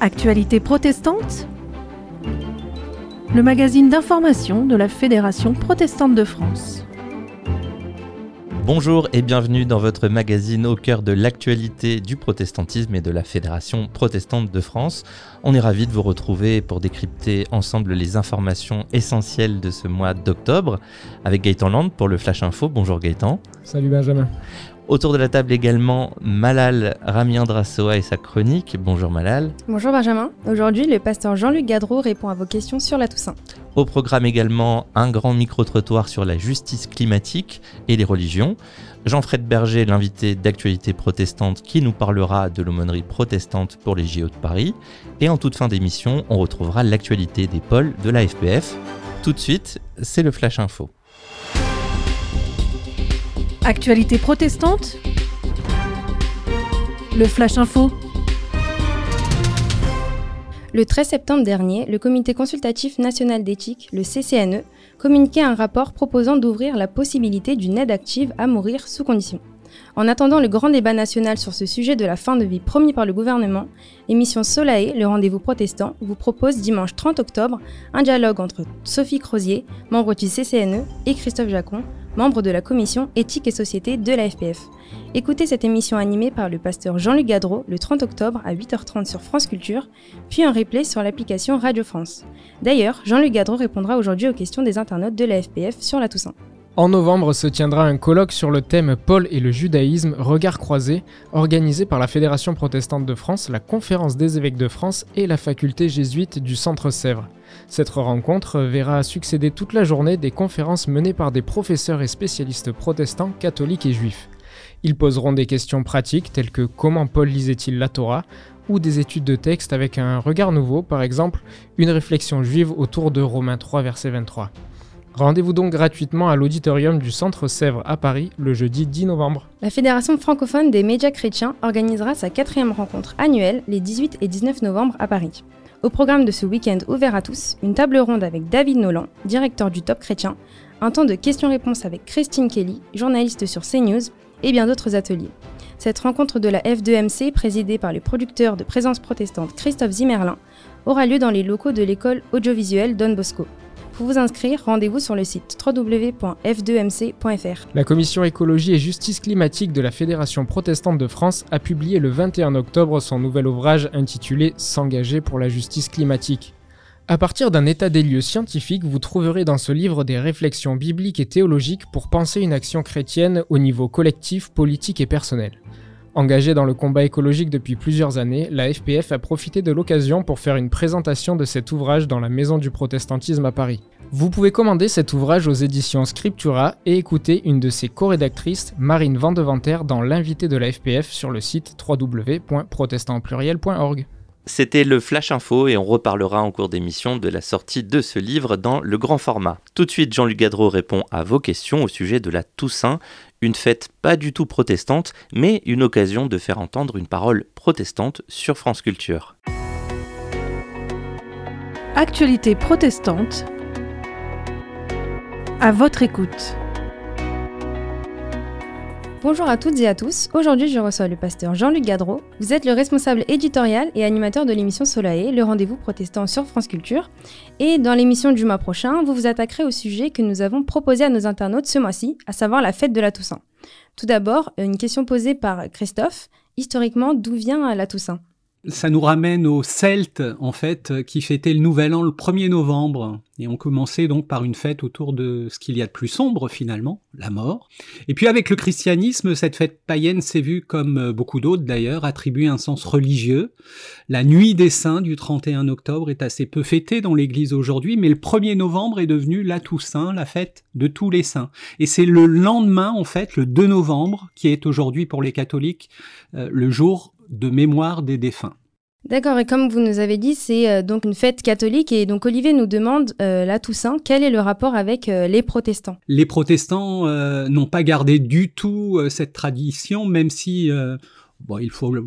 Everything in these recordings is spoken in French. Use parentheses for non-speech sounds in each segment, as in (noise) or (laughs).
Actualité protestante Le magazine d'information de la Fédération protestante de France. Bonjour et bienvenue dans votre magazine au cœur de l'actualité du protestantisme et de la Fédération protestante de France. On est ravis de vous retrouver pour décrypter ensemble les informations essentielles de ce mois d'octobre avec Gaëtan Land pour le Flash Info. Bonjour Gaëtan. Salut Benjamin. Autour de la table également Malal Ramiandrasoa et sa chronique. Bonjour Malal. Bonjour Benjamin. Aujourd'hui, le pasteur Jean-Luc Gadreau répond à vos questions sur la Toussaint. Au programme également un grand micro-trottoir sur la justice climatique et les religions. Jean-Fred Berger, l'invité d'actualité protestante qui nous parlera de l'aumônerie protestante pour les JO de Paris. Et en toute fin d'émission, on retrouvera l'actualité des pôles de la FPF. Tout de suite, c'est le Flash Info. Actualité protestante Le Flash Info Le 13 septembre dernier, le Comité consultatif national d'éthique, le CCNE, communiquait un rapport proposant d'ouvrir la possibilité d'une aide active à mourir sous condition. En attendant le grand débat national sur ce sujet de la fin de vie promis par le gouvernement, l'émission Solae, le rendez-vous protestant, vous propose dimanche 30 octobre un dialogue entre Sophie Crozier, membre du CCNE, et Christophe Jacon, membre de la commission éthique et société de la FPF. Écoutez cette émission animée par le pasteur Jean-Luc Gadreau le 30 octobre à 8h30 sur France Culture, puis un replay sur l'application Radio France. D'ailleurs, Jean-Luc Gadreau répondra aujourd'hui aux questions des internautes de la FPF sur la Toussaint. En novembre se tiendra un colloque sur le thème Paul et le judaïsme, regard croisé, organisé par la Fédération protestante de France, la Conférence des évêques de France et la faculté jésuite du Centre Sèvres. Cette rencontre verra succéder toute la journée des conférences menées par des professeurs et spécialistes protestants, catholiques et juifs. Ils poseront des questions pratiques telles que comment Paul lisait-il la Torah? ou des études de texte avec un regard nouveau, par exemple une réflexion juive autour de Romains 3 verset 23. Rendez-vous donc gratuitement à l'auditorium du Centre Sèvres à Paris le jeudi 10 novembre. La Fédération francophone des médias chrétiens organisera sa quatrième rencontre annuelle les 18 et 19 novembre à Paris. Au programme de ce week-end ouvert à tous, une table ronde avec David Nolan, directeur du Top Chrétien, un temps de questions-réponses avec Christine Kelly, journaliste sur CNews, et bien d'autres ateliers. Cette rencontre de la F2MC, présidée par le producteur de présence protestante Christophe Zimmerlin, aura lieu dans les locaux de l'école audiovisuelle Don Bosco. Pour vous inscrire, rendez-vous sur le site www.f2mc.fr. La commission écologie et justice climatique de la Fédération protestante de France a publié le 21 octobre son nouvel ouvrage intitulé S'engager pour la justice climatique. À partir d'un état des lieux scientifique, vous trouverez dans ce livre des réflexions bibliques et théologiques pour penser une action chrétienne au niveau collectif, politique et personnel. Engagée dans le combat écologique depuis plusieurs années, la FPF a profité de l'occasion pour faire une présentation de cet ouvrage dans la Maison du Protestantisme à Paris. Vous pouvez commander cet ouvrage aux éditions Scriptura et écouter une de ses co-rédactrices, Marine Vandeventer, dans l'invité de la FPF sur le site www.protestantpluriel.org. C'était le Flash Info et on reparlera en cours d'émission de la sortie de ce livre dans le grand format. Tout de suite, Jean-Luc Gadreau répond à vos questions au sujet de la Toussaint, une fête pas du tout protestante, mais une occasion de faire entendre une parole protestante sur France Culture. Actualité protestante. À votre écoute. Bonjour à toutes et à tous. Aujourd'hui, je reçois le pasteur Jean-Luc Gadreau. Vous êtes le responsable éditorial et animateur de l'émission Solae, le rendez-vous protestant sur France Culture. Et dans l'émission du mois prochain, vous vous attaquerez au sujet que nous avons proposé à nos internautes ce mois-ci, à savoir la fête de la Toussaint. Tout d'abord, une question posée par Christophe. Historiquement, d'où vient la Toussaint? Ça nous ramène aux Celtes, en fait, qui fêtaient le Nouvel An le 1er novembre. Et on commençait donc par une fête autour de ce qu'il y a de plus sombre, finalement, la mort. Et puis avec le christianisme, cette fête païenne s'est vue, comme euh, beaucoup d'autres d'ailleurs, attribuer un sens religieux. La nuit des saints du 31 octobre est assez peu fêtée dans l'église aujourd'hui, mais le 1er novembre est devenu la Toussaint, la fête de tous les saints. Et c'est le lendemain, en fait, le 2 novembre, qui est aujourd'hui pour les catholiques euh, le jour de mémoire des défunts. D'accord, et comme vous nous avez dit, c'est euh, donc une fête catholique, et donc Olivier nous demande, euh, la Toussaint, quel est le rapport avec euh, les protestants? Les protestants n'ont pas gardé du tout cette tradition, même si, bon, il faut le,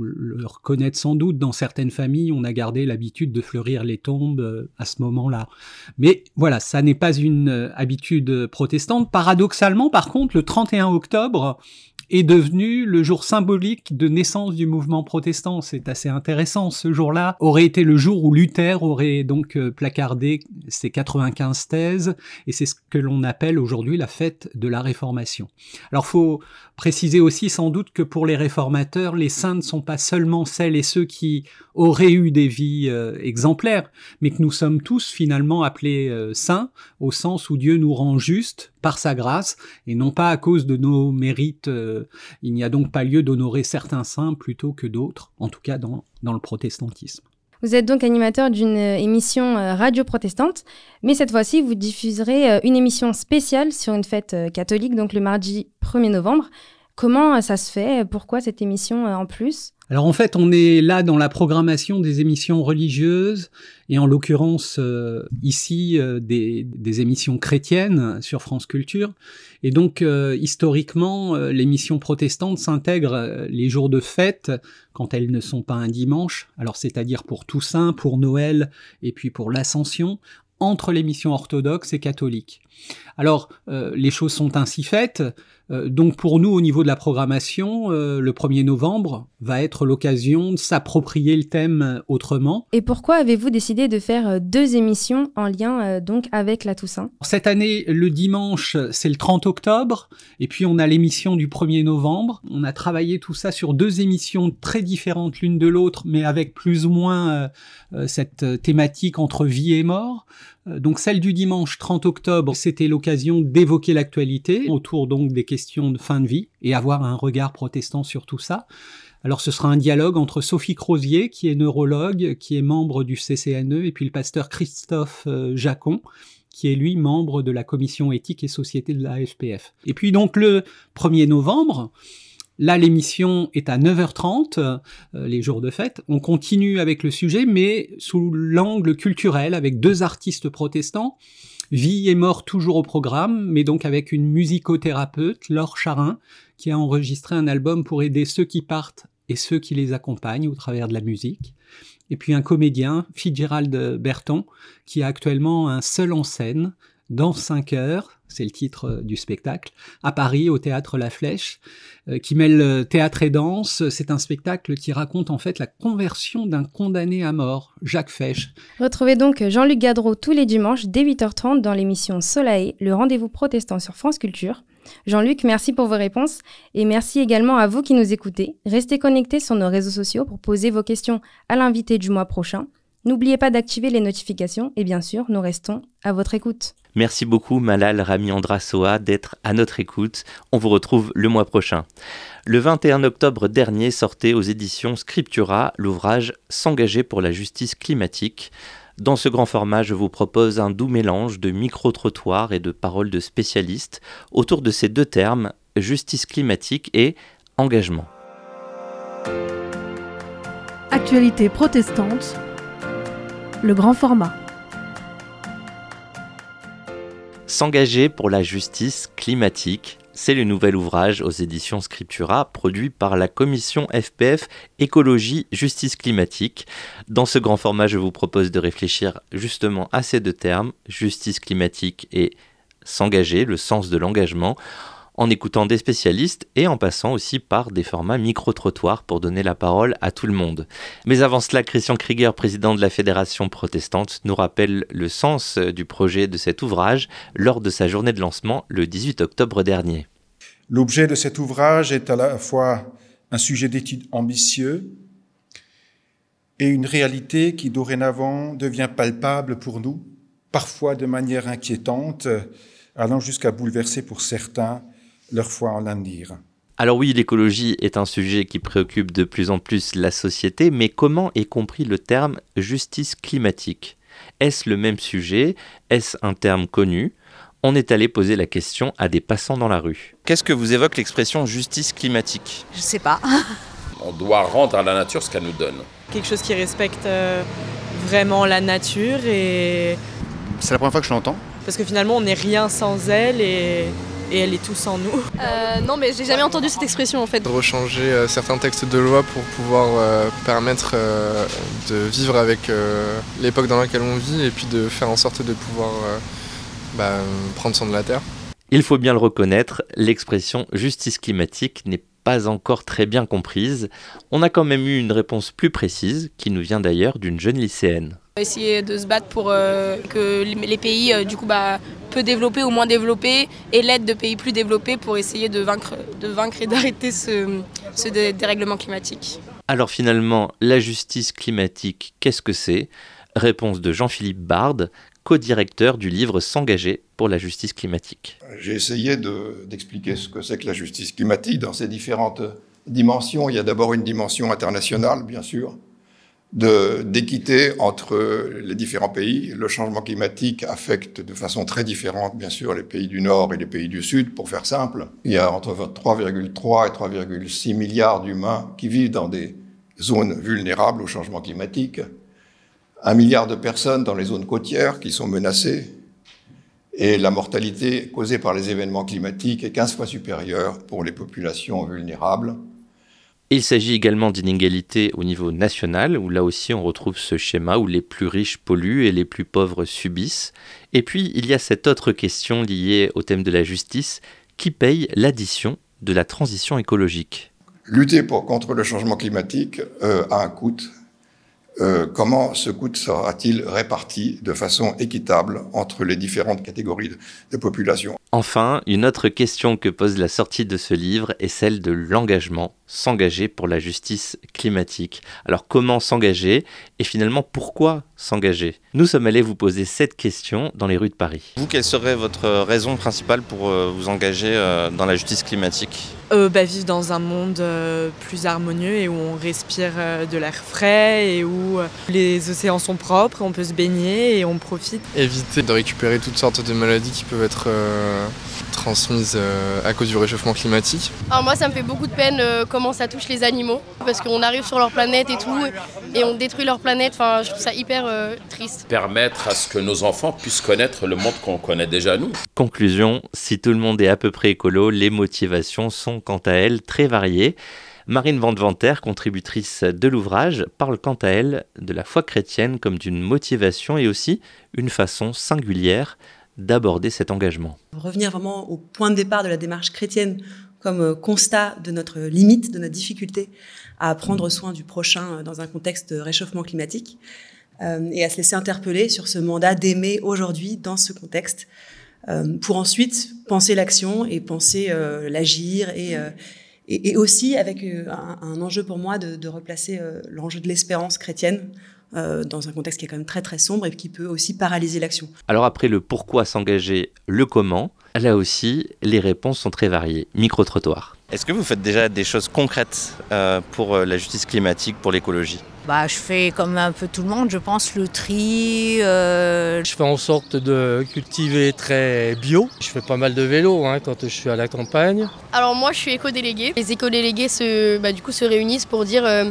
reconnaître sans doute, dans certaines familles, on a gardé l'habitude de fleurir les tombes à ce moment-là. Mais voilà, ça n'est pas une habitude protestante. Paradoxalement, par contre, le 31 octobre, est devenu le jour symbolique de naissance du mouvement protestant. C'est assez intéressant. Ce jour-là aurait été le jour où Luther aurait donc euh, placardé ses 95 thèses, et c'est ce que l'on appelle aujourd'hui la fête de la Réformation. Alors faut préciser aussi sans doute que pour les réformateurs, les saints ne sont pas seulement celles et ceux qui auraient eu des vies euh, exemplaires, mais que nous sommes tous finalement appelés euh, saints, au sens où Dieu nous rend justes par sa grâce, et non pas à cause de nos mérites. Euh, il n'y a donc pas lieu d'honorer certains saints plutôt que d'autres, en tout cas dans, dans le protestantisme. Vous êtes donc animateur d'une émission radio protestante, mais cette fois-ci, vous diffuserez une émission spéciale sur une fête catholique, donc le mardi 1er novembre. Comment ça se fait? Pourquoi cette émission en plus? Alors en fait, on est là dans la programmation des émissions religieuses et en l'occurrence euh, ici euh, des, émissions chrétiennes sur France Culture. Et donc euh, historiquement, l'émission protestante s'intègre les jours de fête quand elles ne sont pas un dimanche. Alors c'est-à-dire pour Toussaint, pour Noël et puis pour l'Ascension entre l'émission orthodoxe et catholique. Alors, les choses sont ainsi faites. Euh, donc pour nous, au niveau de la programmation, euh, le 1er novembre va être l'occasion de s'approprier le thème autrement. Et pourquoi avez-vous décidé de faire euh, deux émissions en lien donc avec la Toussaint? Cette année, le dimanche, c'est le 30 octobre, et puis on a l'émission du 1er novembre. On a travaillé tout ça sur deux émissions très différentes l'une de l'autre, mais avec plus ou moins cette thématique entre vie et mort. Donc celle du dimanche 30 octobre, c'était l'occasion d'évoquer l'actualité autour donc des questions de fin de vie et avoir un regard protestant sur tout ça. Alors ce sera un dialogue entre Sophie Crozier, qui est neurologue, qui est membre du CCNE, et puis le pasteur Christophe euh, Jacon, qui est lui membre de la commission éthique et société de la FPF. Et puis donc le 1er novembre, Là, l'émission est à 9h30, euh, les jours de fête. On continue avec le sujet, mais sous l'angle culturel, avec deux artistes protestants. Vie et mort toujours au programme, mais donc avec une musicothérapeute, Laure Charin, qui a enregistré un album pour aider ceux qui partent et ceux qui les accompagnent au travers de la musique. Et puis un comédien, Fitzgerald Berton, qui a actuellement un seul en scène, dans 5 heures, c'est le titre euh, du spectacle, à Paris, au théâtre La Flèche, euh, qui mêle euh, théâtre et danse. C'est un spectacle qui raconte en fait la conversion d'un condamné à mort, Jacques Fesch. Retrouvez donc Jean-Luc Gadreau tous les dimanches dès 8h30 dans l'émission Soleil, le rendez-vous protestant sur France Culture. Jean-Luc, merci pour vos réponses et merci également à vous qui nous écoutez. Restez connectés sur nos réseaux sociaux pour poser vos questions à l'invité du mois prochain. N'oubliez pas d'activer les notifications et bien sûr, nous restons à votre écoute. Merci beaucoup Malal Rami Andrasoa d'être à notre écoute. On vous retrouve le mois prochain. Le 21 octobre dernier sortait aux éditions Scriptura l'ouvrage S'engager pour la justice climatique. Dans ce grand format, je vous propose un doux mélange de micro-trottoirs et de paroles de spécialistes autour de ces deux termes, justice climatique et engagement. Actualité protestante le grand format. S'engager pour la justice climatique, c'est le nouvel ouvrage aux éditions Scriptura produit par la commission FPF Écologie Justice climatique. Dans ce grand format, je vous propose de réfléchir justement à ces deux termes, justice climatique et s'engager, le sens de l'engagement, en écoutant des spécialistes et en passant aussi par des formats micro-trottoirs pour donner la parole à tout le monde. Mais avant cela, Christian Krieger, président de la Fédération protestante, nous rappelle le sens du projet de cet ouvrage lors de sa journée de lancement le 18 octobre dernier. L'objet de cet ouvrage est à la fois un sujet d'étude ambitieux et une réalité qui dorénavant devient palpable pour nous, parfois de manière inquiétante, allant jusqu'à bouleverser pour certains leur foi en l'avenir. Alors oui, l'écologie est un sujet qui préoccupe de plus en plus la société, mais comment est compris le terme justice climatique? Est-ce le même sujet? Est-ce un terme connu? On est allé poser la question à des passants dans la rue. Qu'est-ce que vous évoque l'expression justice climatique? Je sais pas. (laughs) on doit rendre à la nature ce qu'elle nous donne. Quelque chose qui respecte euh, vraiment la nature et... C'est la première fois que je l'entends. Parce que finalement on n'est rien sans elle et et elle est tous en nous. Euh, non, mais j'ai jamais entendu cette expression en fait. De rechanger euh, certains textes de loi pour pouvoir euh, permettre de vivre avec l'époque dans laquelle on vit et puis de faire en sorte de pouvoir bah, prendre soin de la terre. Il faut bien le reconnaître, l'expression justice climatique n'est pas encore très bien comprise. On a quand même eu une réponse plus précise, qui nous vient d'ailleurs d'une jeune lycéenne. Essayer de se battre pour euh, que les pays euh, du coup bah, peu développés ou moins développés aient l'aide de pays plus développés pour essayer de vaincre, de vaincre et d'arrêter ce, ce dérèglement climatique. Alors finalement, la justice climatique, qu'est-ce que c'est? Réponse de Jean-Philippe Bard, co-directeur du livre S'engager pour la justice climatique. J'ai essayé d'expliquer ce que c'est que la justice climatique dans ses différentes dimensions. Il y a d'abord une dimension internationale, bien sûr, d'équité entre les différents pays. Le changement climatique affecte de façon très différente, bien sûr, les pays du Nord et les pays du Sud, pour faire simple. Il y a entre 3,3 et 3,6 milliards d'humains qui vivent dans des zones vulnérables au changement climatique un milliard de personnes dans les zones côtières qui sont menacées, et la mortalité causée par les événements climatiques est 15 fois supérieure pour les populations vulnérables. Il s'agit également d'inégalités au niveau national, où là aussi on retrouve ce schéma où les plus riches polluent et les plus pauvres subissent. Et puis il y a cette autre question liée au thème de la justice, qui paye l'addition de la transition écologique? Lutter contre le changement climatique euh, a un coût. Euh, comment ce coût sera-t-il réparti de façon équitable entre les différentes catégories de, population? Enfin, une autre question que pose la sortie de ce livre est celle de l'engagement, s'engager pour la justice climatique. Alors comment s'engager et finalement pourquoi s'engager? Nous sommes allés vous poser cette question dans les rues de Paris. Vous, quelle serait votre raison principale pour euh, vous engager euh, dans la justice climatique? Euh, bah, Vivre dans un monde plus harmonieux et où on respire de l'air frais et où les océans sont propres, on peut se baigner et on profite. Éviter de récupérer toutes sortes de maladies qui peuvent être transmises à cause du réchauffement climatique. Alors moi ça me fait beaucoup de peine comment ça touche les animaux parce qu'on arrive sur leur planète et tout et on détruit leur planète. Enfin je trouve ça hyper triste. Permettre à ce que nos enfants puissent connaître le monde qu'on connaît déjà nous. Conclusion, si tout le monde est à peu près écolo, les motivations sont quant à elles très variées. Marine Van contributrice de l'ouvrage, parle quant à elle de la foi chrétienne comme d'une motivation et aussi une façon singulière d'aborder cet engagement. Revenir vraiment au point de départ de la démarche chrétienne comme euh, constat de notre limite, de notre difficulté à prendre soin du prochain dans un contexte de réchauffement climatique. Euh, et à se laisser interpeller sur ce mandat d'aimer aujourd'hui dans ce contexte, euh, pour ensuite penser l'action et penser euh, l'agir et, aussi avec un, enjeu pour moi de replacer l'enjeu de l'espérance chrétienne dans un contexte qui est quand même très très sombre et qui peut aussi paralyser l'action. Alors après le pourquoi s'engager, le comment, là aussi les réponses sont très variées. Micro-trottoir. Est-ce que vous faites déjà des choses concrètes pour la justice climatique, pour l'écologie? Bah, je fais comme un peu tout le monde, je pense, le tri. Euh... Je fais en sorte de cultiver très bio. Je fais pas mal de vélo hein, quand je suis à la campagne. Alors moi, je suis éco-délégué. Les éco-délégués se, bah, du coup, se réunissent pour dire euh,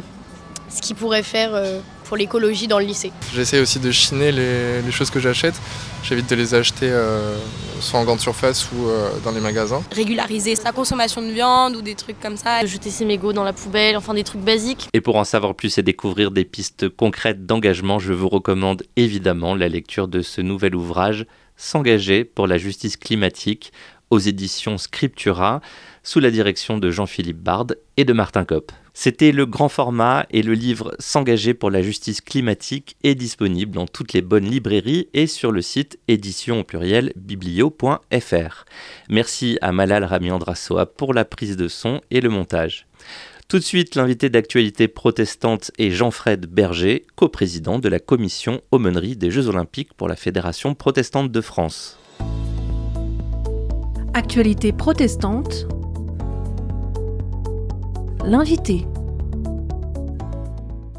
ce qu'ils pourraient faire euh, pour l'écologie dans le lycée. J'essaie aussi de chiner les, les choses que j'achète. J'évite de les acheter euh, soit en grande surface ou euh, dans les magasins. Régulariser sa consommation de viande ou des trucs comme ça. Jeter ses mégots dans la poubelle, enfin des trucs basiques. Et pour en savoir plus et découvrir des pistes concrètes d'engagement, je vous recommande évidemment la lecture de ce nouvel ouvrage S'engager pour la justice climatique aux éditions Scriptura sous la direction de Jean-Philippe Bard et de Martin Kopp. C'était le grand format et le livre S'engager pour la justice climatique est disponible dans toutes les bonnes librairies et sur le site édition au pluriel biblio.fr. Merci à Malal Ramiandrasoa pour la prise de son et le montage. Tout de suite, l'invité d'actualité protestante est Jean-Fred Berger, coprésident de la commission aumônerie des Jeux Olympiques pour la Fédération protestante de France. Actualité protestante l'invité.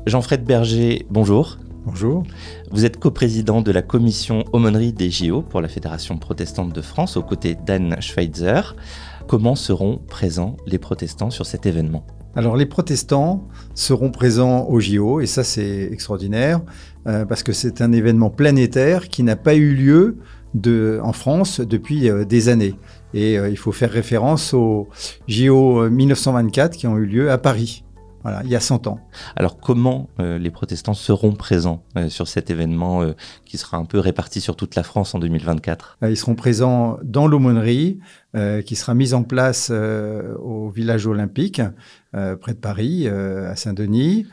Jean-Fred Berger, bonjour. Bonjour. Vous êtes coprésident de la commission aumônerie des JO pour la Fédération protestante de France aux côtés d'Anne Schweitzer. Comment seront présents les protestants sur cet événement? Alors les protestants seront présents au JO et ça c'est extraordinaire euh, parce que c'est un événement planétaire qui n'a pas eu lieu de, en France depuis euh, des années. Et euh, il faut faire référence aux JO 1924 qui ont eu lieu à Paris. Voilà, il y a 100 ans. Alors comment euh, les protestants seront présents euh, sur cet événement euh, qui sera un peu réparti sur toute la France en 2024 Ils seront présents dans l'aumônerie qui sera mise en place au village olympique près de Paris, à Saint-Denis,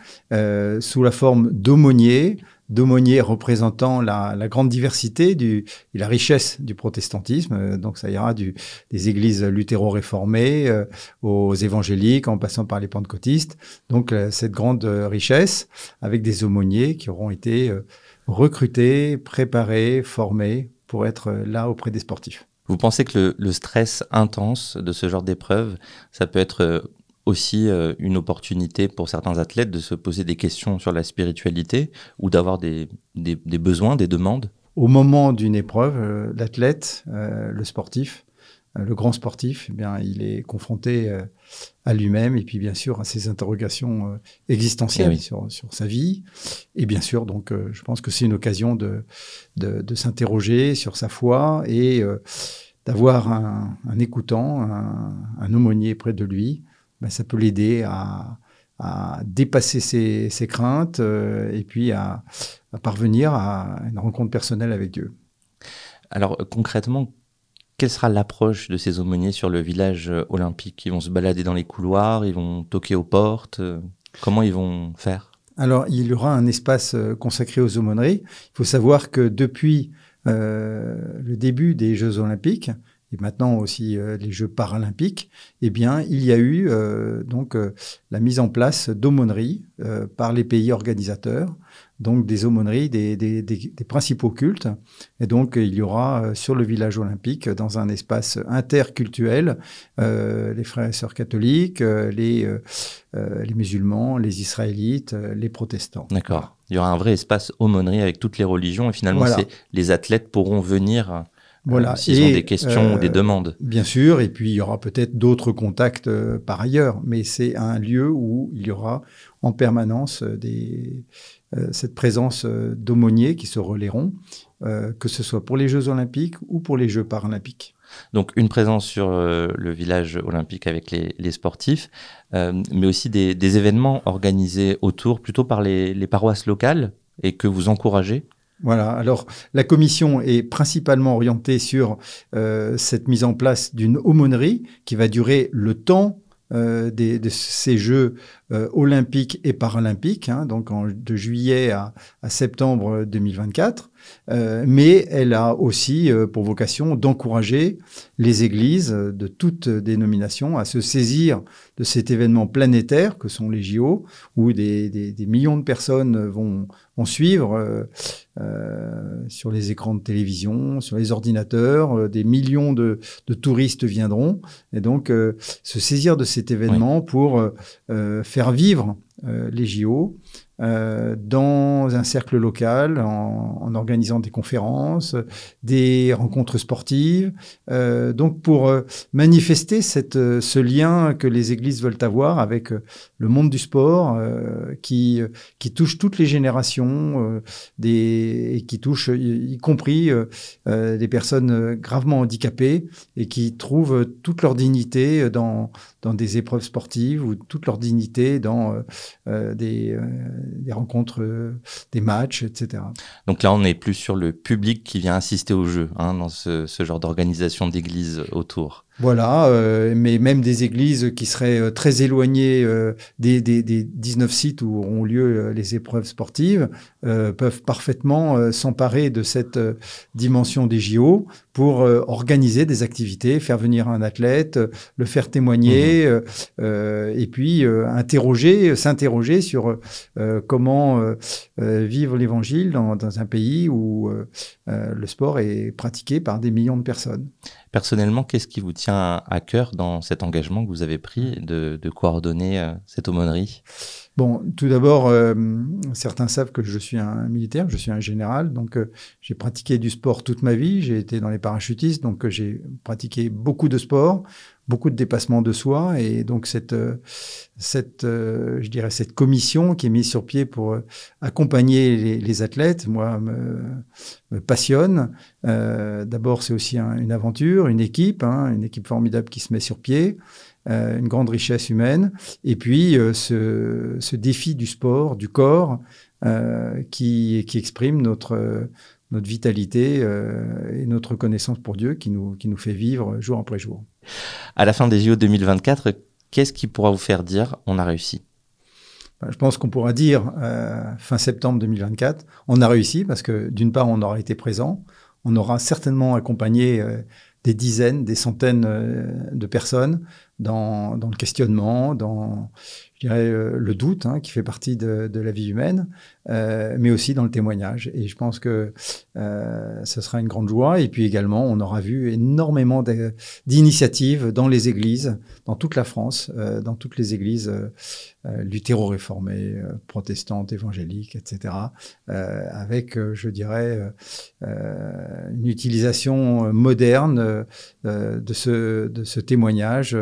sous la forme d'aumôniers d'aumôniers représentant la, la, grande diversité du, et la richesse du protestantisme. Euh, donc ça ira du, des églises luthéro-réformées euh, aux évangéliques en passant par les pentecôtistes. Donc euh, cette grande richesse avec des aumôniers qui auront été recrutés, préparés, formés pour être là auprès des sportifs. Vous pensez que le, le stress intense de ce genre d'épreuve, ça peut être aussi euh, une opportunité pour certains athlètes de se poser des questions sur la spiritualité ou d'avoir des, des, des, besoins, des demandes Au moment d'une épreuve, euh, l'athlète, euh, le sportif, le grand sportif, eh bien, il est confronté à lui-même et puis bien sûr à ses interrogations existentielles eh sur, sur, sa vie. Et bien sûr, donc, je pense que c'est une occasion de, de, de s'interroger sur sa foi et d'avoir un, un, écoutant, un, un aumônier près de lui ben, ça peut l'aider à, dépasser ses, craintes euh, et puis à, parvenir à une rencontre personnelle avec Dieu. Alors concrètement, quelle sera l'approche de ces aumôniers sur le village euh, olympique? Ils vont se balader dans les couloirs, ils vont toquer aux portes euh, Comment ils vont faire? Alors, il y aura un espace consacré aux aumôneries. Il faut savoir que depuis le début des Jeux olympiques, et maintenant aussi euh, les Jeux paralympiques, eh bien, il y a eu euh, donc euh, la mise en place d'aumôneries par les pays organisateurs, donc des aumôneries des, des, des, des, principaux cultes. Et donc, il y aura sur le village olympique, dans un espace interculturel, les frères et sœurs catholiques, les, les musulmans, les israélites, les protestants. D'accord. Il y aura un vrai espace aumônerie avec toutes les religions et finalement, les athlètes pourront venir voilà. Euh, s'ils ont des questions ou des euh, demandes. Bien sûr, et puis il y aura peut-être d'autres contacts euh, par ailleurs, mais c'est un lieu où il y aura en permanence des, cette présence d'aumôniers qui se relaieront, que ce soit pour les Jeux olympiques ou pour les Jeux paralympiques. Donc une présence sur le village olympique avec les, les sportifs, mais aussi des, des, événements organisés autour, plutôt par les, les paroisses locales et que vous encouragez voilà. Alors, la commission est principalement orientée sur euh, cette mise en place d'une aumônerie qui va durer le temps euh, de ces Jeux euh, olympiques et paralympiques, hein, donc en, de juillet à, à septembre 2024. Euh, mais elle a aussi euh, pour vocation d'encourager les églises de toutes dénominations à se saisir de cet événement planétaire que sont les JO, où des, des, des millions de personnes vont, vont suivre euh, sur les écrans de télévision, sur les ordinateurs, des millions de, de, touristes viendront, et donc se saisir de cet événement pour faire vivre les JO euh, dans un cercle local en, organisant des conférences, des rencontres sportives, euh, donc pour euh, manifester cette, euh, ce lien que les églises veulent avoir avec le monde du sport qui, qui touche toutes les générations des, et qui touche y, compris des personnes gravement handicapées et qui trouvent toute leur dignité dans, dans des épreuves sportives ou toute leur dignité dans des des rencontres, euh, des matchs, etc. Donc là, on n'est plus sur le public qui vient assister au jeu, hein, dans ce, ce genre d'organisation d'église autour. Voilà, euh, mais même des églises qui seraient euh, très éloignées euh, des, des, des, 19 sites où auront lieu les épreuves sportives peuvent parfaitement s'emparer de cette dimension des JO pour organiser des activités, faire venir un athlète, le faire témoigner, mmh. et puis interroger, s'interroger sur comment vivre l'Évangile dans, dans, un pays où le sport est pratiqué par des millions de personnes. Personnellement, qu'est-ce qui vous tient à cœur dans cet engagement que vous avez pris de, coordonner euh, cette aumônerie? Bon, tout d'abord, euh, certains savent que je suis un militaire, je suis un général, donc euh, j'ai pratiqué du sport toute ma vie, j'ai été dans les parachutistes, donc j'ai pratiqué beaucoup de sport, beaucoup de dépassements de soi, et donc cette, cette je dirais, cette commission qui est mise sur pied pour accompagner les, athlètes, moi, me, passionne. D'abord, c'est aussi un, une aventure, une équipe, hein, une équipe formidable qui se met sur pied. une grande richesse humaine. Et puis ce, ce, défi du sport, du corps, qui, qui, exprime notre notre vitalité et notre connaissance pour Dieu qui nous, qui nous fait vivre jour après jour. À la fin des JO 2024, qu'est-ce qui pourra vous faire dire on a réussi? Ben, je pense qu'on pourra dire euh, fin septembre 2024, on a réussi parce que d'une part, on aura été présent, on aura certainement accompagné euh, des dizaines, des centaines euh, de personnes dans, dans, le questionnement, dans dirais, le doute hein, qui fait partie de, la vie humaine, mais aussi dans le témoignage. Et je pense que ce sera une grande joie. Et puis également, on aura vu énormément d'initiatives dans les églises, dans toute la France, dans toutes les églises euh, luthéro-réformée, euh, protestante, évangélique, etc., euh, avec, je dirais, une utilisation moderne de ce témoignage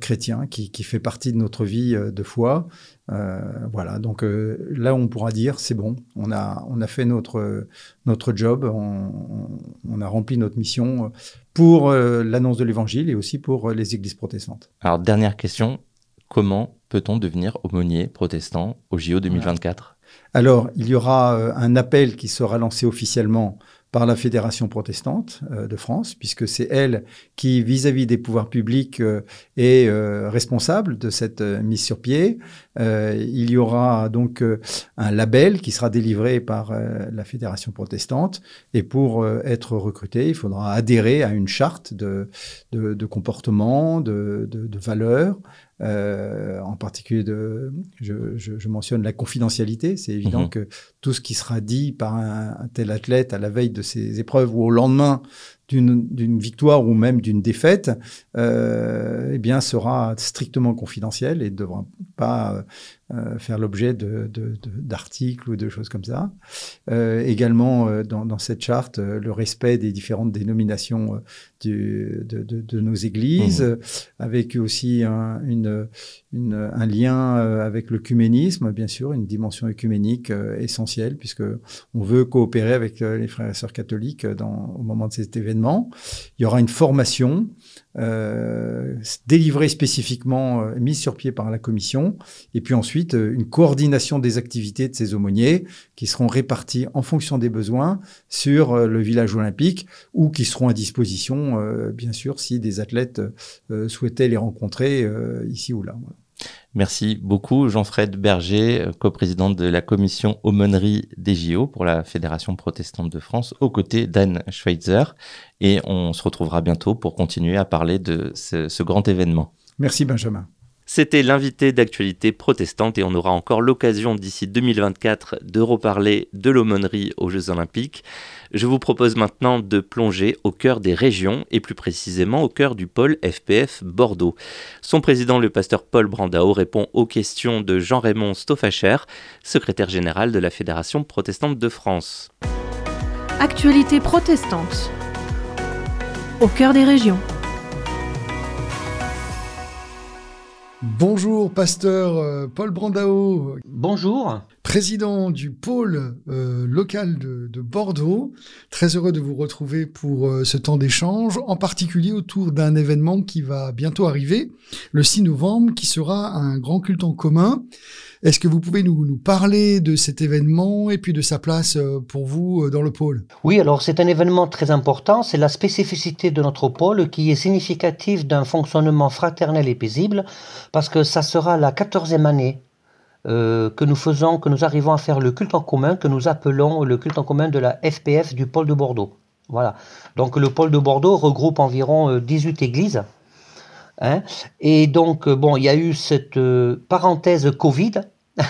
chrétien qui, qui, fait partie de notre vie de foi. voilà, donc là, on pourra dire, c'est bon, on a, on a fait notre, notre job, on, on a rempli notre mission pour l'annonce de l'évangile et aussi pour les églises protestantes. Alors, dernière question, comment peut-on devenir aumônier protestant au JO 2024 Alors, il y aura euh, un appel qui sera lancé officiellement par la Fédération protestante euh, de France, puisque c'est elle qui, vis-à-vis des pouvoirs publics, euh, est responsable de cette mise sur pied. il y aura donc un label qui sera délivré par la Fédération protestante, et pour être recruté, il faudra adhérer à une charte de, de, comportement, de, de valeurs, euh, en particulier, de, je, je, je, mentionne la confidentialité. C'est évident mhm. que tout ce qui sera dit par un, un, tel athlète à la veille de ses épreuves ou au lendemain d'une victoire ou même d'une défaite, euh, eh bien, sera strictement confidentiel et ne devra pas euh, faire l'objet d'articles de, de, ou de choses comme ça. Euh, également, euh, dans, dans, cette charte, euh, le respect des différentes dénominations du, de, nos églises, mmh. avec aussi un, une, une, un lien avec l'œcuménisme, bien sûr, une dimension œcuménique essentielle, puisque on veut coopérer avec les frères et sœurs catholiques dans, au moment de cet événement. Il y aura une formation euh, délivrée spécifiquement, euh, mise sur pied par la commission, et puis ensuite euh, une coordination des activités de ces aumôniers qui seront répartis en fonction des besoins sur le village olympique ou qui seront à disposition, bien sûr, si des athlètes souhaitaient les rencontrer ici ou là. Merci beaucoup Jean-Fred Berger, euh, coprésident de la commission aumônerie des JO pour la Fédération protestante de France, aux côtés d'Anne Schweitzer. Et on se retrouvera bientôt pour continuer à parler de ce, ce grand événement. Merci Benjamin. C'était l'invité d'actualité protestante et on aura encore l'occasion d'ici 2024 de reparler de l'aumônerie aux Jeux Olympiques. Je vous propose maintenant de plonger au cœur des régions et plus précisément au cœur du pôle FPF Bordeaux. Son président, le pasteur Paul Brandao, répond aux questions de Jean-Raymond Stoffacher, secrétaire général de la Fédération protestante de France. Actualité protestante au cœur des régions. Bonjour, pasteur euh, Paul Brandao. Bonjour. Président du pôle euh, local de, Bordeaux. Très heureux de vous retrouver pour euh, ce temps d'échange, en particulier autour d'un événement qui va bientôt arriver, le 6 novembre, qui sera un grand culte en commun. Est-ce que vous pouvez nous, nous, parler de cet événement et puis de sa place euh, pour vous dans le pôle? Oui, alors c'est un événement très important. C'est la spécificité de notre pôle qui est significative d'un fonctionnement fraternel et paisible parce que ça sera la quatorzième année euh, que nous faisons, que nous arrivons à faire le culte en commun, que nous appelons le culte en commun de la FPF du pôle de Bordeaux. Voilà. Donc le pôle de Bordeaux regroupe environ 18 églises. Hein. Et donc, bon, il y a eu cette parenthèse Covid (laughs)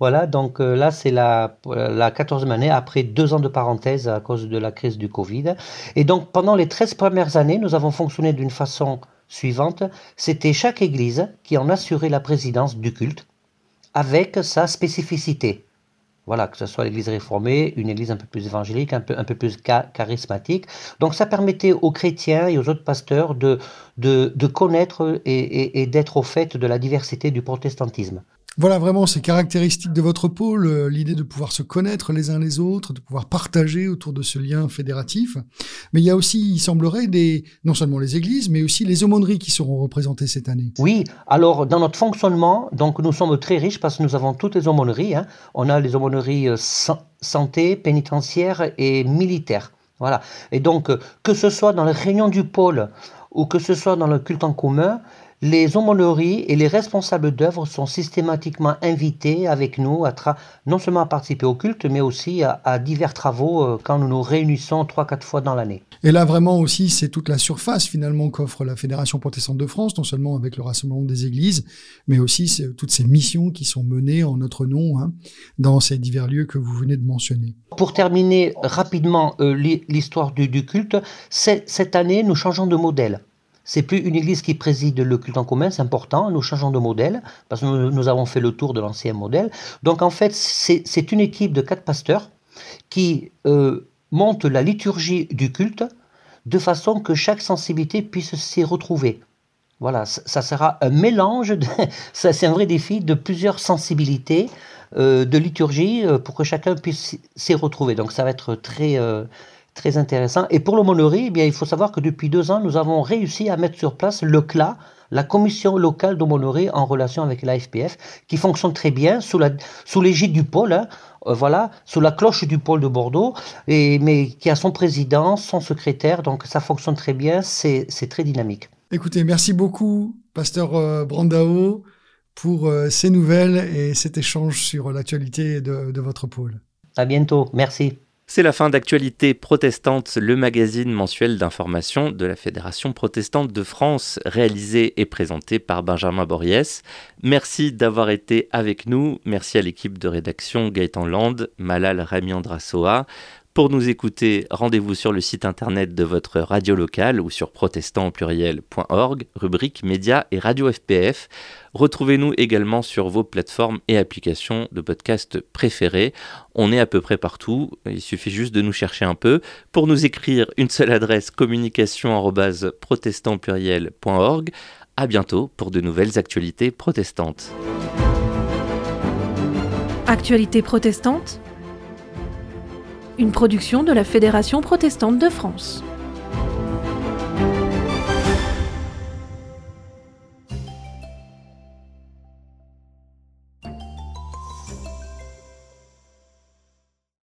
voilà, donc euh, là, c'est la, la 14e année, après deux ans de parenthèse à cause de la crise du Covid. Et donc, pendant les 13 premières années, nous avons fonctionné d'une façon suivante. C'était chaque église qui en assurait la présidence du culte, avec sa spécificité. Voilà, que ce soit l'église réformée, une église un peu plus évangélique, un peu, un peu plus charismatique. Donc ça permettait aux chrétiens et aux autres pasteurs de, de, connaître et d'être au fait de la diversité du protestantisme. Voilà vraiment ces caractéristiques de votre pôle, euh, l'idée de pouvoir se connaître les uns les autres, de pouvoir partager autour de ce lien fédératif. Mais il y a aussi, il semblerait, des, non seulement les églises, mais aussi les aumôneries qui seront représentées cette année. Oui, alors dans notre fonctionnement, donc nous sommes très riches parce que nous avons toutes les aumôneries. Hein. On a les aumôneries euh, santé, pénitentiaire et militaire. Voilà. Et donc, euh, que ce soit dans les réunions du pôle ou que ce soit dans le culte en commun, les aumôneries et les responsables d'œuvre sont systématiquement invités avec nous à non seulement à participer au culte, mais aussi à, divers travaux euh, quand nous nous réunissons trois, quatre fois dans l'année. Et là, vraiment aussi, c'est toute la surface finalement qu'offre la Fédération protestante de France, non seulement avec le rassemblement des églises, mais aussi toutes ces missions qui sont menées en notre nom hein, dans ces divers lieux que vous venez de mentionner. Pour terminer rapidement euh, l'histoire du, du culte, cette année, nous changeons de modèle. C'est plus une église qui préside le culte en commun, c'est important. Nous changeons de modèle parce que nous, avons fait le tour de l'ancien modèle. Donc en fait, c'est une équipe de quatre pasteurs qui euh, monte la liturgie du culte de façon que chaque sensibilité puisse s'y retrouver. Voilà, ça, sera un mélange, (laughs) c'est un vrai défi de plusieurs sensibilités euh, de liturgie euh, pour que chacun puisse s'y retrouver. Donc ça va être très, très intéressant. Et pour l'aumônerie, eh bien, il faut savoir que depuis deux ans, nous avons réussi à mettre sur place le CLA, la commission locale d'aumônerie en relation avec l'AFPF, qui fonctionne très bien sous la sous l'égide du pôle, hein, euh, voilà, sous la cloche du pôle de Bordeaux, et, mais qui a son président, son secrétaire, donc ça fonctionne très bien, c'est très dynamique. Écoutez, merci beaucoup, pasteur euh, Brandao, pour euh, ces nouvelles et cet échange sur l'actualité de, de votre pôle. À bientôt, merci. C'est la fin d'Actualité protestante, le magazine mensuel d'information de la Fédération protestante de France, réalisé et présenté par Benjamin Boriès. Merci d'avoir été avec nous. Merci à l'équipe de rédaction Gaëtan Land, Malal Ramiandrasoa. Pour nous écouter, rendez-vous sur le site internet de votre radio locale ou sur protestantpluriel.org, rubrique médias et radio FPF. Retrouvez-nous également sur vos plateformes et applications de podcast préférées. On est à peu près partout, il suffit juste de nous chercher un peu. Pour nous écrire, une seule adresse communication@protestantpluriel.org. À bientôt pour de nouvelles actualités protestantes. Actualités protestantes une production de la Fédération protestante de France.